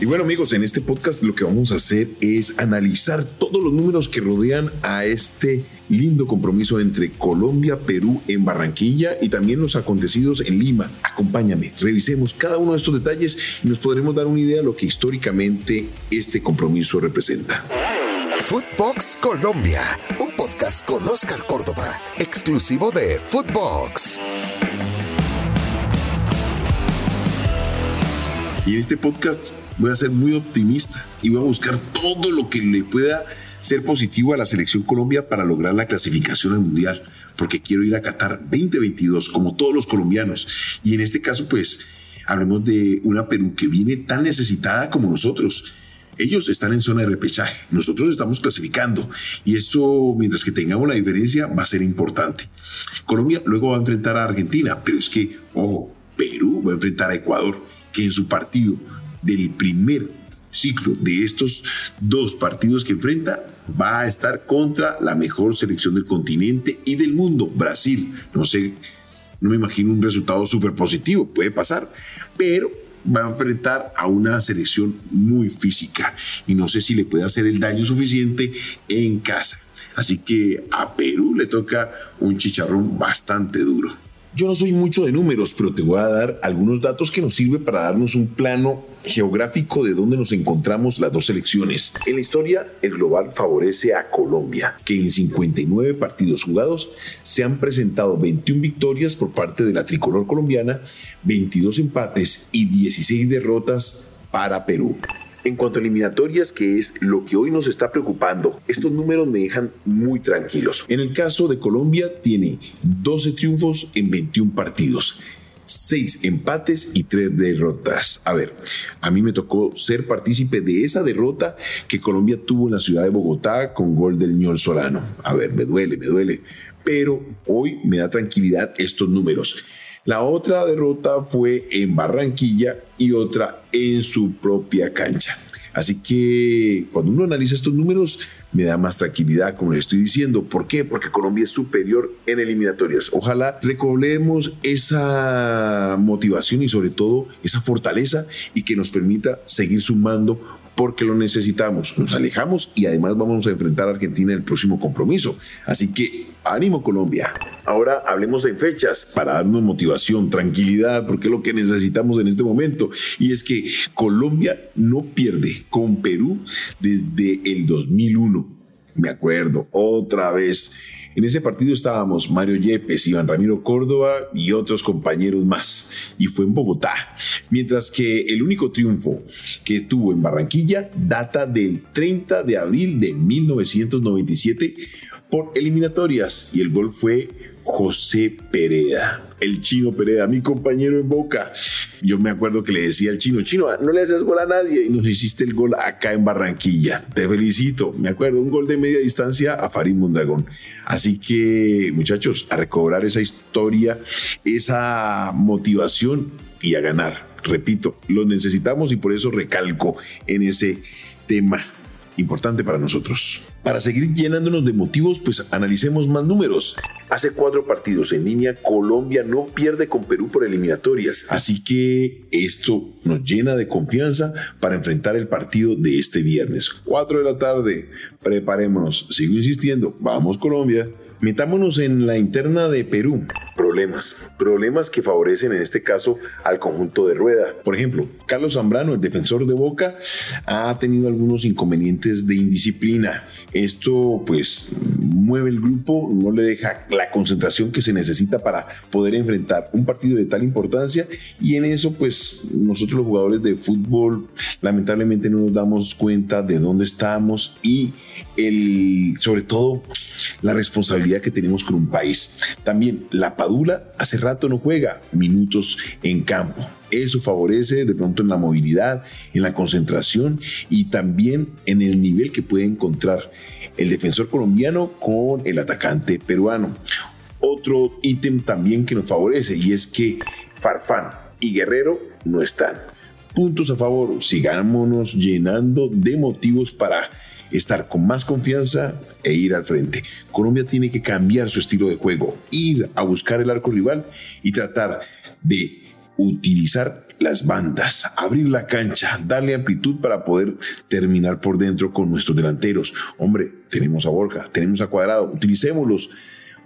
Y bueno amigos, en este podcast lo que vamos a hacer es analizar todos los números que rodean a este lindo compromiso entre Colombia, Perú en Barranquilla y también los acontecidos en Lima. Acompáñame, revisemos cada uno de estos detalles y nos podremos dar una idea de lo que históricamente este compromiso representa. Footbox Colombia, un podcast con Oscar Córdoba, exclusivo de Footbox. Y en este podcast voy a ser muy optimista y voy a buscar todo lo que le pueda ser positivo a la selección Colombia para lograr la clasificación al Mundial, porque quiero ir a Qatar 2022 como todos los colombianos. Y en este caso, pues, hablemos de una Perú que viene tan necesitada como nosotros. Ellos están en zona de repechaje, nosotros estamos clasificando y eso, mientras que tengamos la diferencia, va a ser importante. Colombia luego va a enfrentar a Argentina, pero es que, ojo, Perú va a enfrentar a Ecuador, que en su partido del primer ciclo de estos dos partidos que enfrenta va a estar contra la mejor selección del continente y del mundo, Brasil. No sé, no me imagino un resultado súper positivo, puede pasar, pero va a enfrentar a una selección muy física y no sé si le puede hacer el daño suficiente en casa. Así que a Perú le toca un chicharrón bastante duro. Yo no soy mucho de números, pero te voy a dar algunos datos que nos sirven para darnos un plano geográfico de dónde nos encontramos las dos selecciones. En la historia, el global favorece a Colombia, que en 59 partidos jugados se han presentado 21 victorias por parte de la tricolor colombiana, 22 empates y 16 derrotas para Perú. En cuanto a eliminatorias, que es lo que hoy nos está preocupando, estos números me dejan muy tranquilos. En el caso de Colombia, tiene 12 triunfos en 21 partidos. 6 empates y 3 derrotas. A ver, a mí me tocó ser partícipe de esa derrota que Colombia tuvo en la ciudad de Bogotá con gol del ñol Solano. A ver, me duele, me duele. Pero hoy me da tranquilidad estos números. La otra derrota fue en Barranquilla y otra en su propia cancha. Así que cuando uno analiza estos números, me da más tranquilidad, como les estoy diciendo. ¿Por qué? Porque Colombia es superior en eliminatorias. Ojalá recobremos esa motivación y sobre todo esa fortaleza y que nos permita seguir sumando porque lo necesitamos. Nos alejamos y además vamos a enfrentar a Argentina en el próximo compromiso. Así que ánimo Colombia. Ahora hablemos en fechas para darnos motivación, tranquilidad, porque es lo que necesitamos en este momento. Y es que Colombia no pierde con Perú desde el 2001. Me acuerdo, otra vez en ese partido estábamos Mario Yepes, Iván Ramiro Córdoba y otros compañeros más. Y fue en Bogotá. Mientras que el único triunfo que tuvo en Barranquilla data del 30 de abril de 1997 por eliminatorias y el gol fue José Pereda, el chino Pereda, mi compañero en Boca. Yo me acuerdo que le decía al chino, chino, no le haces gol a nadie y nos hiciste el gol acá en Barranquilla. Te felicito. Me acuerdo, un gol de media distancia a Farid Mondragón. Así que, muchachos, a recobrar esa historia, esa motivación y a ganar. Repito, lo necesitamos y por eso recalco en ese tema importante para nosotros. Para seguir llenándonos de motivos, pues analicemos más números. Hace cuatro partidos en línea, Colombia no pierde con Perú por eliminatorias. Así que esto nos llena de confianza para enfrentar el partido de este viernes. 4 de la tarde. Preparémonos. Sigo insistiendo. Vamos Colombia. Metámonos en la interna de Perú. Problemas, problemas que favorecen en este caso al conjunto de rueda. Por ejemplo, Carlos Zambrano, el defensor de Boca, ha tenido algunos inconvenientes de indisciplina. Esto pues mueve el grupo, no le deja la concentración que se necesita para poder enfrentar un partido de tal importancia y en eso pues nosotros los jugadores de fútbol lamentablemente no nos damos cuenta de dónde estamos y el sobre todo la responsabilidad que tenemos con un país. También la Padula hace rato no juega minutos en campo. Eso favorece de pronto en la movilidad, en la concentración y también en el nivel que puede encontrar el defensor colombiano con el atacante peruano. Otro ítem también que nos favorece y es que Farfán y Guerrero no están. Puntos a favor, sigámonos llenando de motivos para estar con más confianza e ir al frente. Colombia tiene que cambiar su estilo de juego, ir a buscar el arco rival y tratar de utilizar las bandas, abrir la cancha, darle amplitud para poder terminar por dentro con nuestros delanteros. Hombre, tenemos a Borja, tenemos a Cuadrado, utilicémoslos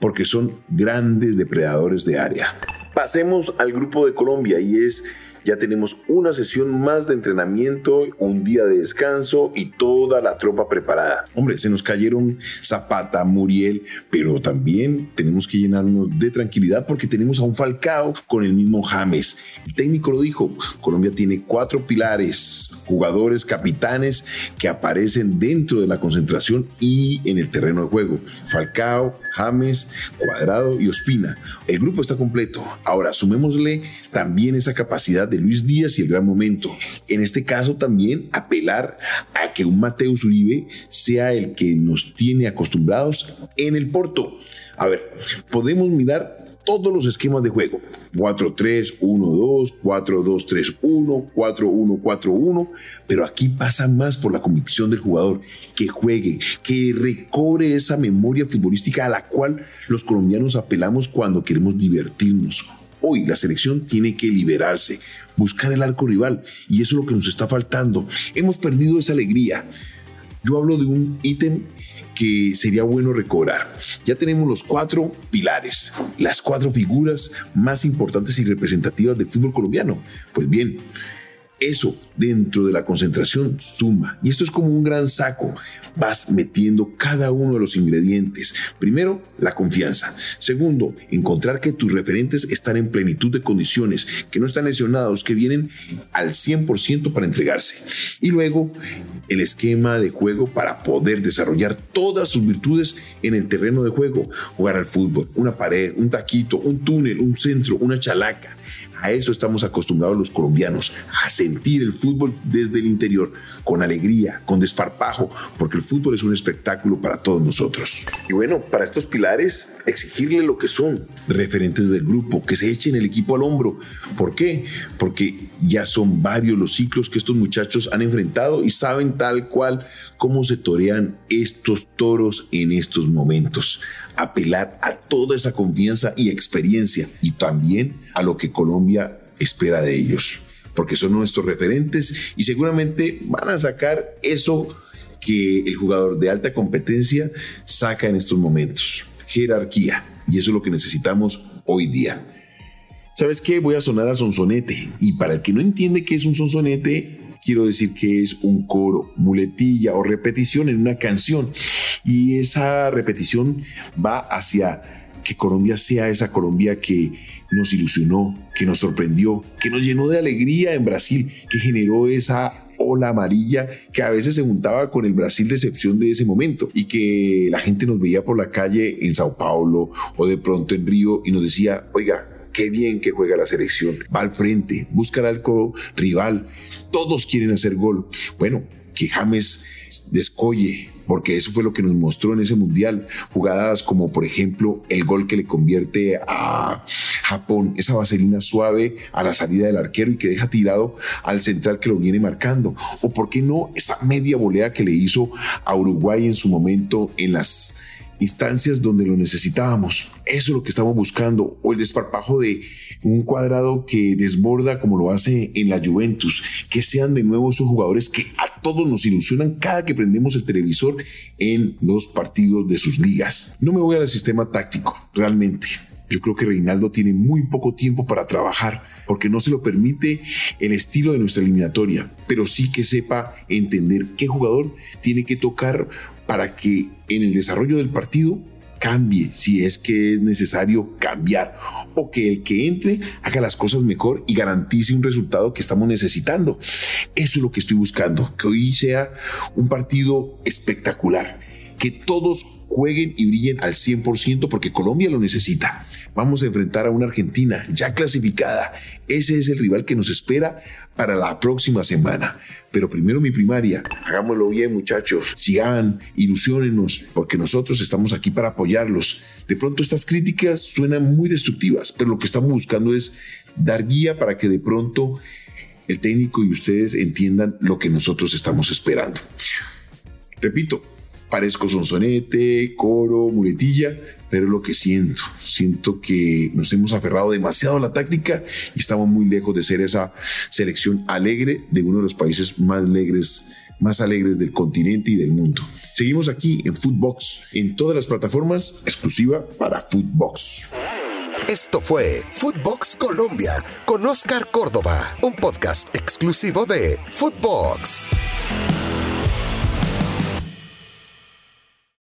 porque son grandes depredadores de área. Pasemos al grupo de Colombia y es ya tenemos una sesión más de entrenamiento, un día de descanso y toda la tropa preparada. Hombre, se nos cayeron Zapata, Muriel, pero también tenemos que llenarnos de tranquilidad porque tenemos a un Falcao con el mismo James. El técnico lo dijo, Colombia tiene cuatro pilares, jugadores, capitanes que aparecen dentro de la concentración y en el terreno de juego. Falcao, James, Cuadrado y Ospina. El grupo está completo. Ahora, sumémosle también esa capacidad de Luis Díaz y el gran momento. En este caso también apelar a que un Mateus Uribe sea el que nos tiene acostumbrados en el Porto. A ver, podemos mirar todos los esquemas de juego. 4-3-1-2, 4-2-3-1, 4-1-4-1, pero aquí pasa más por la convicción del jugador, que juegue, que recobre esa memoria futbolística a la cual los colombianos apelamos cuando queremos divertirnos. Hoy la selección tiene que liberarse, buscar el arco rival, y eso es lo que nos está faltando. Hemos perdido esa alegría. Yo hablo de un ítem que sería bueno recobrar. Ya tenemos los cuatro pilares, las cuatro figuras más importantes y representativas del fútbol colombiano. Pues bien, eso dentro de la concentración suma. Y esto es como un gran saco. Vas metiendo cada uno de los ingredientes. Primero, la confianza. Segundo, encontrar que tus referentes están en plenitud de condiciones, que no están lesionados, que vienen al 100% para entregarse. Y luego, el esquema de juego para poder desarrollar todas sus virtudes en el terreno de juego. Jugar al fútbol, una pared, un taquito, un túnel, un centro, una chalaca a eso estamos acostumbrados los colombianos, a sentir el fútbol desde el interior, con alegría, con desparpajo, porque el fútbol es un espectáculo para todos nosotros. Y bueno, para estos pilares, exigirle lo que son referentes del grupo, que se echen el equipo al hombro. ¿Por qué? Porque ya son varios los ciclos que estos muchachos han enfrentado y saben tal cual cómo se torean estos toros en estos momentos apelar a toda esa confianza y experiencia y también a lo que Colombia espera de ellos, porque son nuestros referentes y seguramente van a sacar eso que el jugador de alta competencia saca en estos momentos, jerarquía, y eso es lo que necesitamos hoy día. ¿Sabes qué? Voy a sonar a sonsonete. Y para el que no entiende qué es un sonsonete, quiero decir que es un coro, muletilla o repetición en una canción. Y esa repetición va hacia que Colombia sea esa Colombia que nos ilusionó, que nos sorprendió, que nos llenó de alegría en Brasil, que generó esa ola amarilla que a veces se juntaba con el Brasil de excepción de ese momento y que la gente nos veía por la calle en Sao Paulo o de pronto en Río y nos decía, oiga, qué bien que juega la selección, va al frente, busca al arco rival, todos quieren hacer gol. Bueno, que James descolle, porque eso fue lo que nos mostró en ese mundial. Jugadas como, por ejemplo, el gol que le convierte a Japón, esa vaselina suave a la salida del arquero y que deja tirado al central que lo viene marcando. O, ¿por qué no, esa media volea que le hizo a Uruguay en su momento en las instancias donde lo necesitábamos. Eso es lo que estamos buscando. O el desparpajo de un cuadrado que desborda como lo hace en la Juventus. Que sean de nuevo esos jugadores que a todos nos ilusionan cada que prendemos el televisor en los partidos de sus ligas. No me voy al sistema táctico, realmente. Yo creo que Reinaldo tiene muy poco tiempo para trabajar porque no se lo permite el estilo de nuestra eliminatoria, pero sí que sepa entender qué jugador tiene que tocar para que en el desarrollo del partido cambie si es que es necesario cambiar o que el que entre haga las cosas mejor y garantice un resultado que estamos necesitando. Eso es lo que estoy buscando, que hoy sea un partido espectacular, que todos jueguen y brillen al 100% porque Colombia lo necesita. Vamos a enfrentar a una Argentina ya clasificada. Ese es el rival que nos espera para la próxima semana. Pero primero mi primaria, hagámoslo bien muchachos, sigan, ilusionenos, porque nosotros estamos aquí para apoyarlos. De pronto estas críticas suenan muy destructivas, pero lo que estamos buscando es dar guía para que de pronto el técnico y ustedes entiendan lo que nosotros estamos esperando. Repito, parezco sonsonete, coro, muletilla, pero es lo que siento. Siento que nos hemos aferrado demasiado a la táctica y estamos muy lejos de ser esa selección alegre de uno de los países más alegres, más alegres del continente y del mundo. Seguimos aquí en Footbox, en todas las plataformas, exclusiva para Footbox. Esto fue Footbox Colombia con Oscar Córdoba, un podcast exclusivo de Footbox.